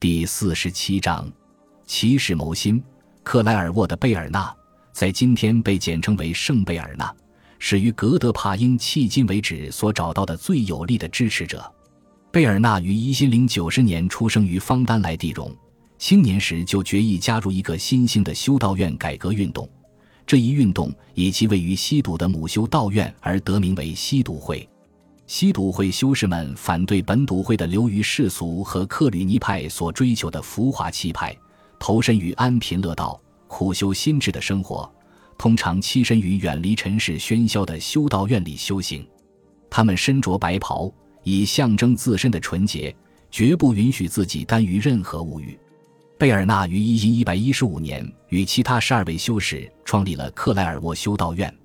第四十七章，骑士谋心。克莱尔沃的贝尔纳，在今天被简称为圣贝尔纳，是于格德帕因迄今为止所找到的最有力的支持者。贝尔纳于一零九十年出生于方丹莱蒂荣，青年时就决意加入一个新兴的修道院改革运动。这一运动以其位于西堵的母修道院而得名为西堵会。西笃会修士们反对本笃会的流于世俗和克吕尼派所追求的浮华气派，投身于安贫乐道、苦修心智的生活，通常栖身于远离尘世喧嚣的修道院里修行。他们身着白袍，以象征自身的纯洁，绝不允许自己耽于任何物欲。贝尔纳于一一一百一十五年与其他十二位修士创立了克莱尔沃修道院。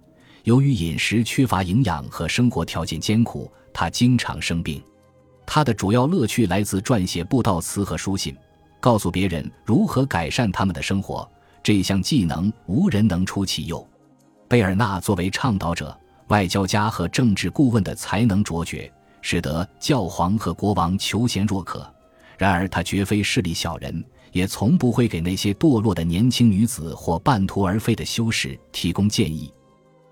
由于饮食缺乏营养和生活条件艰苦，他经常生病。他的主要乐趣来自撰写布道词和书信，告诉别人如何改善他们的生活。这项技能无人能出其右。贝尔纳作为倡导者、外交家和政治顾问的才能卓绝，使得教皇和国王求贤若渴。然而，他绝非势利小人，也从不会给那些堕落的年轻女子或半途而废的修士提供建议。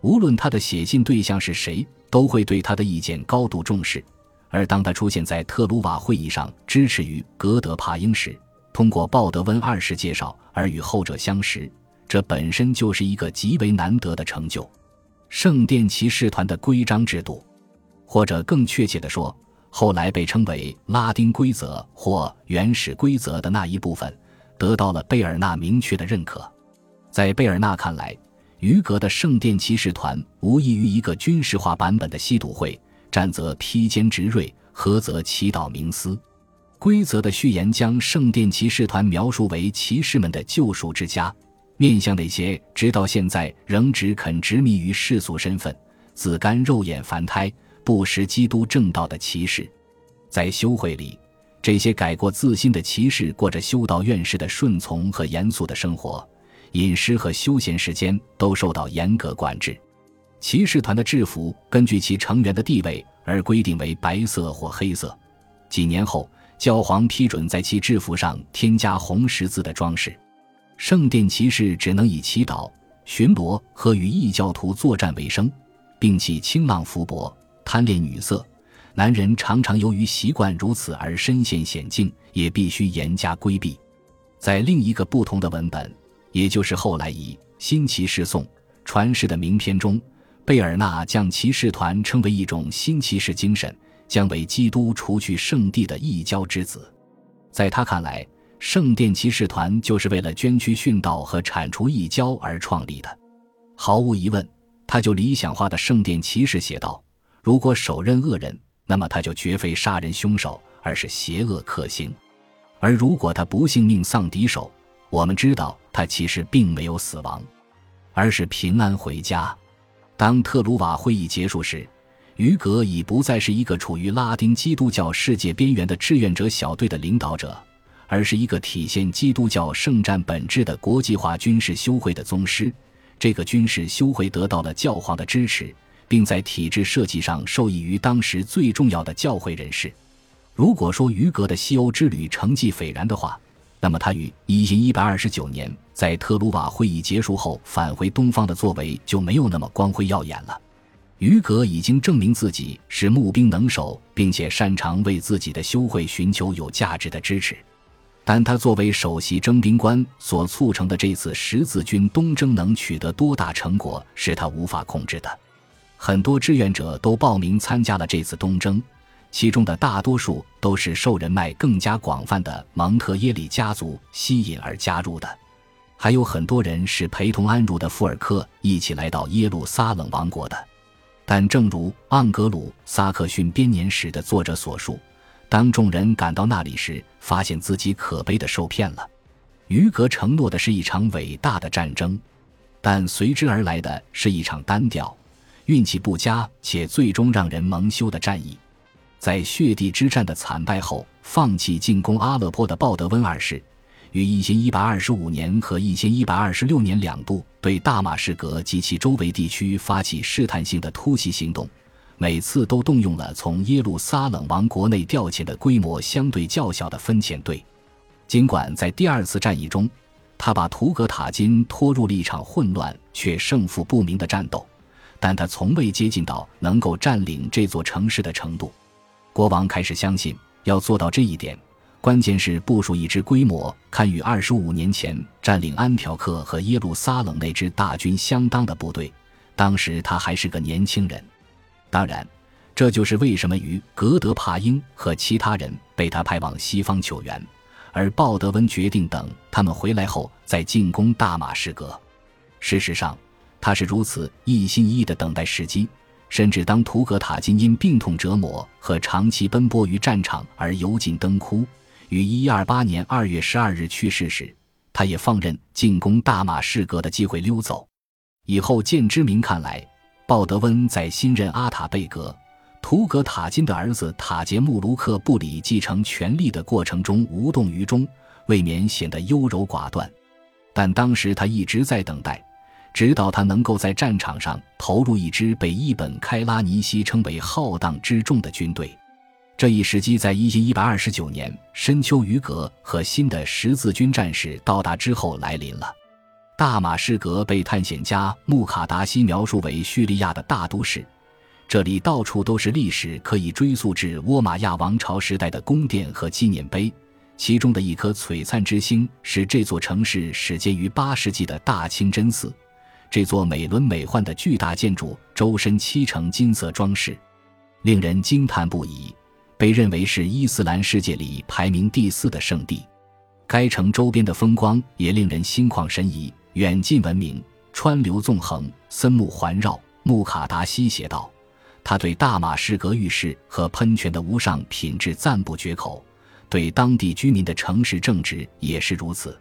无论他的写信对象是谁，都会对他的意见高度重视。而当他出现在特鲁瓦会议上支持于格德帕英时，通过鲍德温二世介绍而与后者相识，这本身就是一个极为难得的成就。圣殿骑士团的规章制度，或者更确切地说，后来被称为拉丁规则或原始规则的那一部分，得到了贝尔纳明确的认可。在贝尔纳看来，余格的圣殿骑士团无异于一个军事化版本的西笃会，战则披坚执锐，和则祈祷冥思。规则的序言将圣殿骑士团描述为骑士们的救赎之家，面向那些直到现在仍只肯执迷于世俗身份、自甘肉眼凡胎、不识基督正道的骑士。在修会里，这些改过自新的骑士过着修道院士的顺从和严肃的生活。饮食和休闲时间都受到严格管制。骑士团的制服根据其成员的地位而规定为白色或黑色。几年后，教皇批准在其制服上添加红十字的装饰。圣殿骑士只能以祈祷、巡逻和与异教徒作战为生，并且清浪浮薄、贪恋女色。男人常常由于习惯如此而身陷险境，也必须严加规避。在另一个不同的文本。也就是后来以《新骑士颂》传世的名篇中，贝尔纳将骑士团称为一种新骑士精神，将为基督除去圣地的异教之子。在他看来，圣殿骑士团就是为了捐躯殉道和铲除异教而创立的。毫无疑问，他就理想化的圣殿骑士写道：“如果手刃恶人，那么他就绝非杀人凶手，而是邪恶克星；而如果他不幸命丧敌手，我们知道。”他其实并没有死亡，而是平安回家。当特鲁瓦会议结束时，于格已不再是一个处于拉丁基督教世界边缘的志愿者小队的领导者，而是一个体现基督教圣战本质的国际化军事修会的宗师。这个军事修会得到了教皇的支持，并在体制设计上受益于当时最重要的教会人士。如果说于格的西欧之旅成绩斐然的话，那么，他于一千一百二十九年在特鲁瓦会议结束后返回东方的作为就没有那么光辉耀眼了。于格已经证明自己是募兵能手，并且擅长为自己的修会寻求有价值的支持。但他作为首席征兵官所促成的这次十字军东征能取得多大成果，是他无法控制的。很多志愿者都报名参加了这次东征。其中的大多数都是受人脉更加广泛的蒙特耶里家族吸引而加入的，还有很多人是陪同安茹的富尔克一起来到耶路撒冷王国的。但正如《盎格鲁撒克逊编年史》的作者所述，当众人赶到那里时，发现自己可悲的受骗了。于格承诺的是一场伟大的战争，但随之而来的是一场单调、运气不佳且最终让人蒙羞的战役。在血地之战的惨败后，放弃进攻阿勒颇的鲍德温二世，于一千一百二十五年和一千一百二十六年两度对大马士革及其周围地区发起试探性的突袭行动，每次都动用了从耶路撒冷王国内调遣的规模相对较小的分遣队。尽管在第二次战役中，他把图格塔金拖入了一场混乱却胜负不明的战斗，但他从未接近到能够占领这座城市的程度。国王开始相信，要做到这一点，关键是部署一支规模堪与二十五年前占领安条克和耶路撒冷那支大军相当的部队。当时他还是个年轻人，当然，这就是为什么于格德帕英和其他人被他派往西方求援。而鲍德温决定等他们回来后再进攻大马士革。事实上，他是如此一心一意地等待时机。甚至当图格塔金因病痛折磨和长期奔波于战场而油尽灯枯，于128年2月12日去世时，他也放任进攻大马士革的机会溜走。以后见之明看来，鲍德温在新任阿塔贝格。图格塔金的儿子塔杰穆卢克布里继承权力的过程中无动于衷，未免显得优柔寡断。但当时他一直在等待，直到他能够在战场上投入一支被伊本开拉尼西称为浩荡之众的军队。这一时机在一千一百二十九年深秋于格和新的十字军战士到达之后来临了。大马士革被探险家穆卡达西描述为叙利亚的大都市。这里到处都是历史可以追溯至倭马亚王朝时代的宫殿和纪念碑，其中的一颗璀璨之星是这座城市始建于八世纪的大清真寺。这座美轮美奂的巨大建筑周身漆成金色装饰，令人惊叹不已，被认为是伊斯兰世界里排名第四的圣地。该城周边的风光也令人心旷神怡，远近闻名，川流纵横，森木环绕。穆卡达西写道。他对大马士革浴室和喷泉的无上品质赞不绝口，对当地居民的诚实正直也是如此。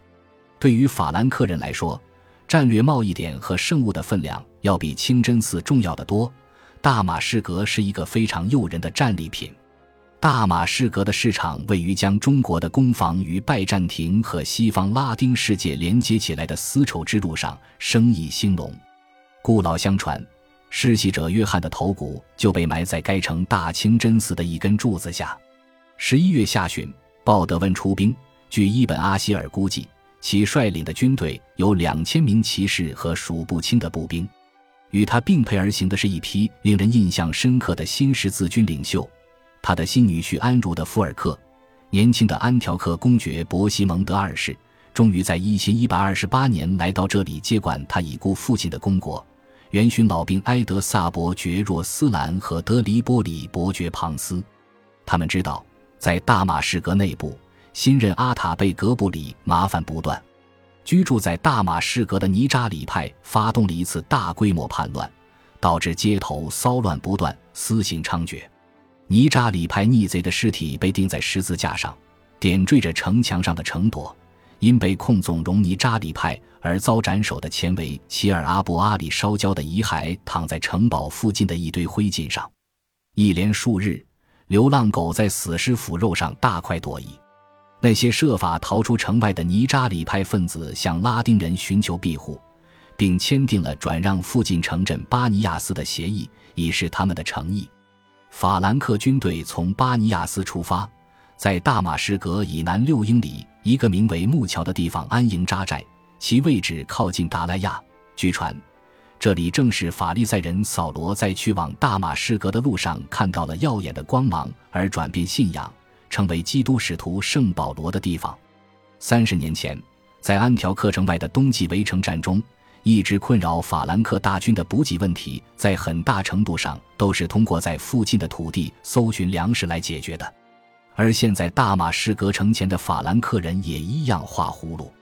对于法兰克人来说，战略贸易点和圣物的分量要比清真寺重要的多。大马士革是一个非常诱人的战利品。大马士革的市场位于将中国的攻防与拜占庭和西方拉丁世界连接起来的丝绸之路上，生意兴隆。故老相传。世袭者约翰的头骨就被埋在该城大清真寺的一根柱子下。十一月下旬，鲍德温出兵，据伊本阿希尔估计，其率领的军队有两千名骑士和数不清的步兵。与他并辔而行的是一批令人印象深刻的新十字军领袖，他的新女婿安茹的福尔克，年轻的安条克公爵伯西蒙德二世，终于在一千一百二十八年来到这里接管他已故父亲的公国。元勋老兵埃德萨伯爵若斯兰和德黎波里伯爵庞斯，他们知道，在大马士革内部，新任阿塔贝格布里麻烦不断。居住在大马士革的尼扎里派发动了一次大规模叛乱，导致街头骚乱不断，私刑猖獗。尼扎里派逆贼的尸体被钉在十字架上，点缀着城墙上的城垛。因被控纵容尼扎里派而遭斩首的前为齐尔阿布阿里烧焦的遗骸躺在城堡附近的一堆灰烬上，一连数日，流浪狗在死尸腐肉上大快朵颐。那些设法逃出城外的尼扎里派分子向拉丁人寻求庇护，并签订了转让附近城镇巴尼亚斯的协议，以示他们的诚意。法兰克军队从巴尼亚斯出发。在大马士革以南六英里，一个名为木桥的地方安营扎寨，其位置靠近达莱亚。据传，这里正是法利赛人扫罗在去往大马士革的路上看到了耀眼的光芒而转变信仰，成为基督使徒圣保罗的地方。三十年前，在安条克城外的冬季围城战中，一直困扰法兰克大军的补给问题，在很大程度上都是通过在附近的土地搜寻粮食来解决的。而现在，大马士革城前的法兰克人也一样画葫芦。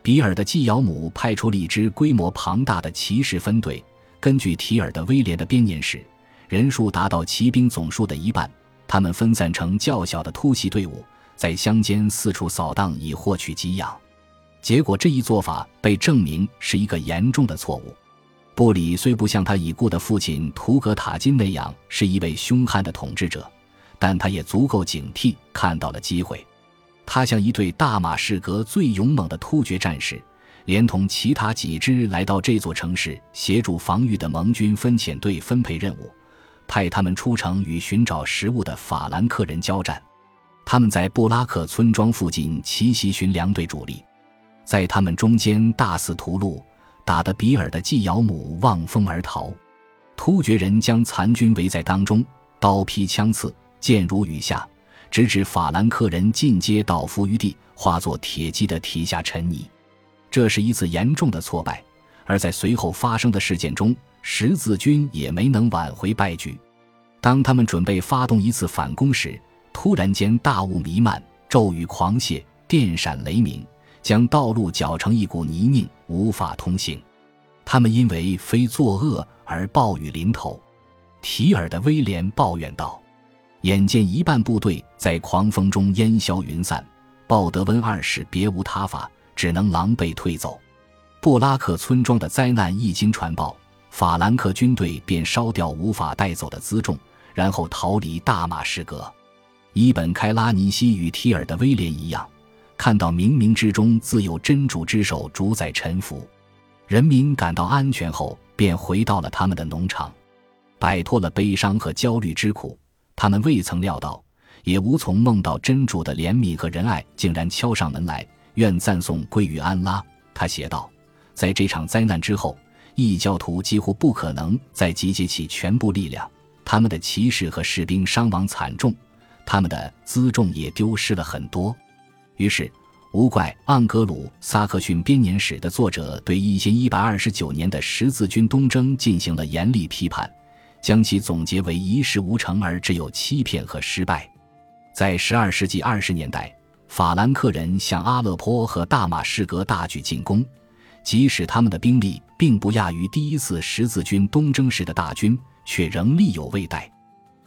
比尔的纪尧姆派出了一支规模庞大的骑士分队，根据提尔的威廉的编年史，人数达到骑兵总数的一半。他们分散成较小的突袭队伍，在乡间四处扫荡，以获取给养。结果，这一做法被证明是一个严重的错误。布里虽不像他已故的父亲图格塔金那样是一位凶悍的统治者。但他也足够警惕，看到了机会。他向一队大马士革最勇猛的突厥战士，连同其他几支来到这座城市协助防御的盟军分遣队分配任务，派他们出城与寻找食物的法兰克人交战。他们在布拉克村庄附近奇袭巡粮队主力，在他们中间大肆屠戮，打得比尔的季尧姆望风而逃。突厥人将残军围在当中，刀劈枪刺，箭如雨下，直至法兰克人尽皆倒伏于地，化作铁骑的蹄下尘泥。这是一次严重的挫败，而在随后发生的事件中，十字军也没能挽回败局。当他们准备发动一次反攻时，突然间大雾弥漫，骤雨狂泻，电闪雷鸣，将道路搅成一股泥泞，无法通行。他们因为非作恶而暴雨临头。提尔的威廉抱怨道：“眼见一半部队在狂风中烟消云散，鲍德温二世别无他法，只能狼狈退走。布拉克村庄的灾难一经传报，法兰克军队便烧掉无法带走的辎重，然后逃离大马士革。伊本开拉尼西与提尔的威廉一样，看到冥冥之中自有真主之手主宰臣服。”人民感到安全后，便回到了他们的农场，摆脱了悲伤和焦虑之苦。他们未曾料到，也无从梦到，真主的怜悯和仁爱竟然敲上门来。愿赞颂归于安拉。他写道：“在这场灾难之后，异教徒几乎不可能再集结起全部力量，他们的骑士和士兵伤亡惨重，他们的辎重也丢失了很多。于是。”无怪《盎格鲁撒克逊编年史》的作者对一千一百二十九年的十字军东征进行了严厉批判，将其总结为一事无成而只有欺骗和失败。在十二世纪二十年代，法兰克人向阿勒颇和大马士革大举进攻，即使他们的兵力并不亚于第一次十字军东征时的大军，却仍力有未逮。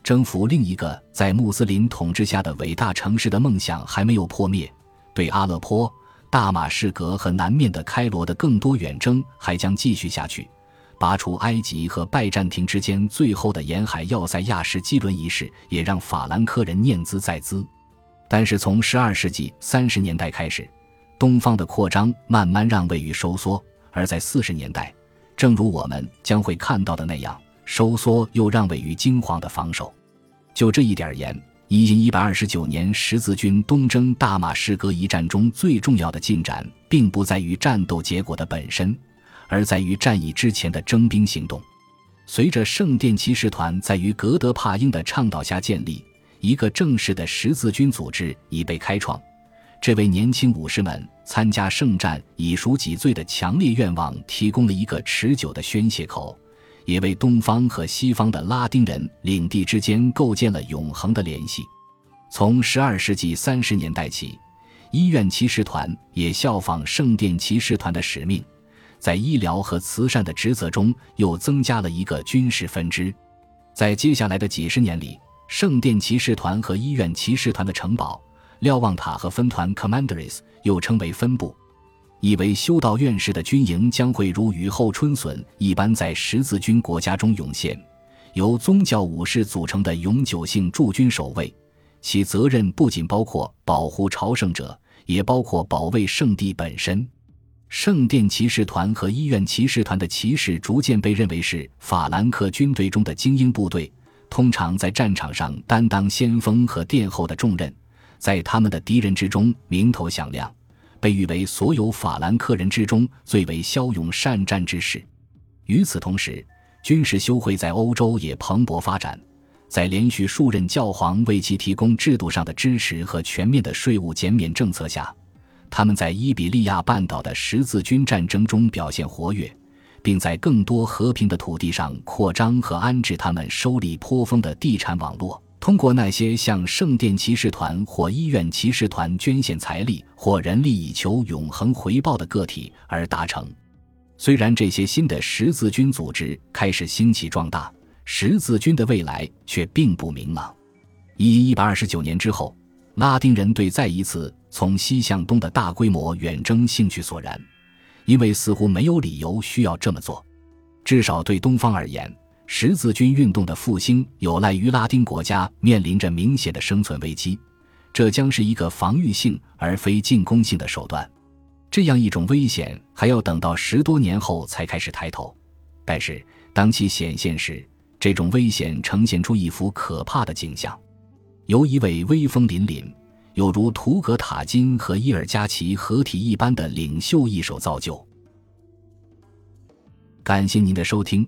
征服另一个在穆斯林统治下的伟大城市的梦想还没有破灭。对阿勒颇、大马士革和南面的开罗的更多远征还将继续下去。拔除埃及和拜占庭之间最后的沿海要塞亚什基伦一事，也让法兰克人念兹在兹。但是从12世纪30年代开始，东方的扩张慢慢让位于收缩；而在40年代，正如我们将会看到的那样，收缩又让位于惊慌的防守。就这一点而言。一因一百二十九年十字军东征大马士革一战中最重要的进展，并不在于战斗结果的本身，而在于战役之前的征兵行动。随着圣殿骑士团在于格德帕英的倡导下建立，一个正式的十字军组织已被开创。这位年轻武士们参加圣战以赎己罪的强烈愿望提供了一个持久的宣泄口。也为东方和西方的拉丁人领地之间构建了永恒的联系。从十二世纪三十年代起，医院骑士团也效仿圣殿骑士团的使命，在医疗和慈善的职责中又增加了一个军事分支。在接下来的几十年里，圣殿骑士团和医院骑士团的城堡瞭望塔和分团 （Commanderies） 又称为分部。以为修道院式的军营将会如雨后春笋一般在十字军国家中涌现，由宗教武士组成的永久性驻军守卫，其责任不仅包括保护朝圣者，也包括保卫圣地本身。圣殿骑士团和医院骑士团的骑士逐渐被认为是法兰克军队中的精英部队，通常在战场上担当先锋和殿后的重任，在他们的敌人之中名头响亮。被誉为所有法兰克人之中最为骁勇善战之士。与此同时，军事修会在欧洲也蓬勃发展。在连续数任教皇为其提供制度上的支持和全面的税务减免政策下，他们在伊比利亚半岛的十字军战争中表现活跃，并在更多和平的土地上扩张和安置他们收利颇丰的地产网络。通过那些向圣殿骑士团或医院骑士团捐献财力或人力以求永恒回报的个体而达成。虽然这些新的十字军组织开始兴起壮大，十字军的未来却并不明朗。一一百二十九年之后，拉丁人对再一次从西向东的大规模远征兴趣索然，因为似乎没有理由需要这么做，至少对东方而言。十字军运动的复兴有赖于拉丁国家面临着明显的生存危机，这将是一个防御性而非进攻性的手段。这样一种危险还要等到十多年后才开始抬头，但是当其显现时，这种危险呈现出一幅可怕的景象：由一位威风凛凛、有如图格塔金和伊尔加奇合体一般的领袖一手造就。感谢您的收听，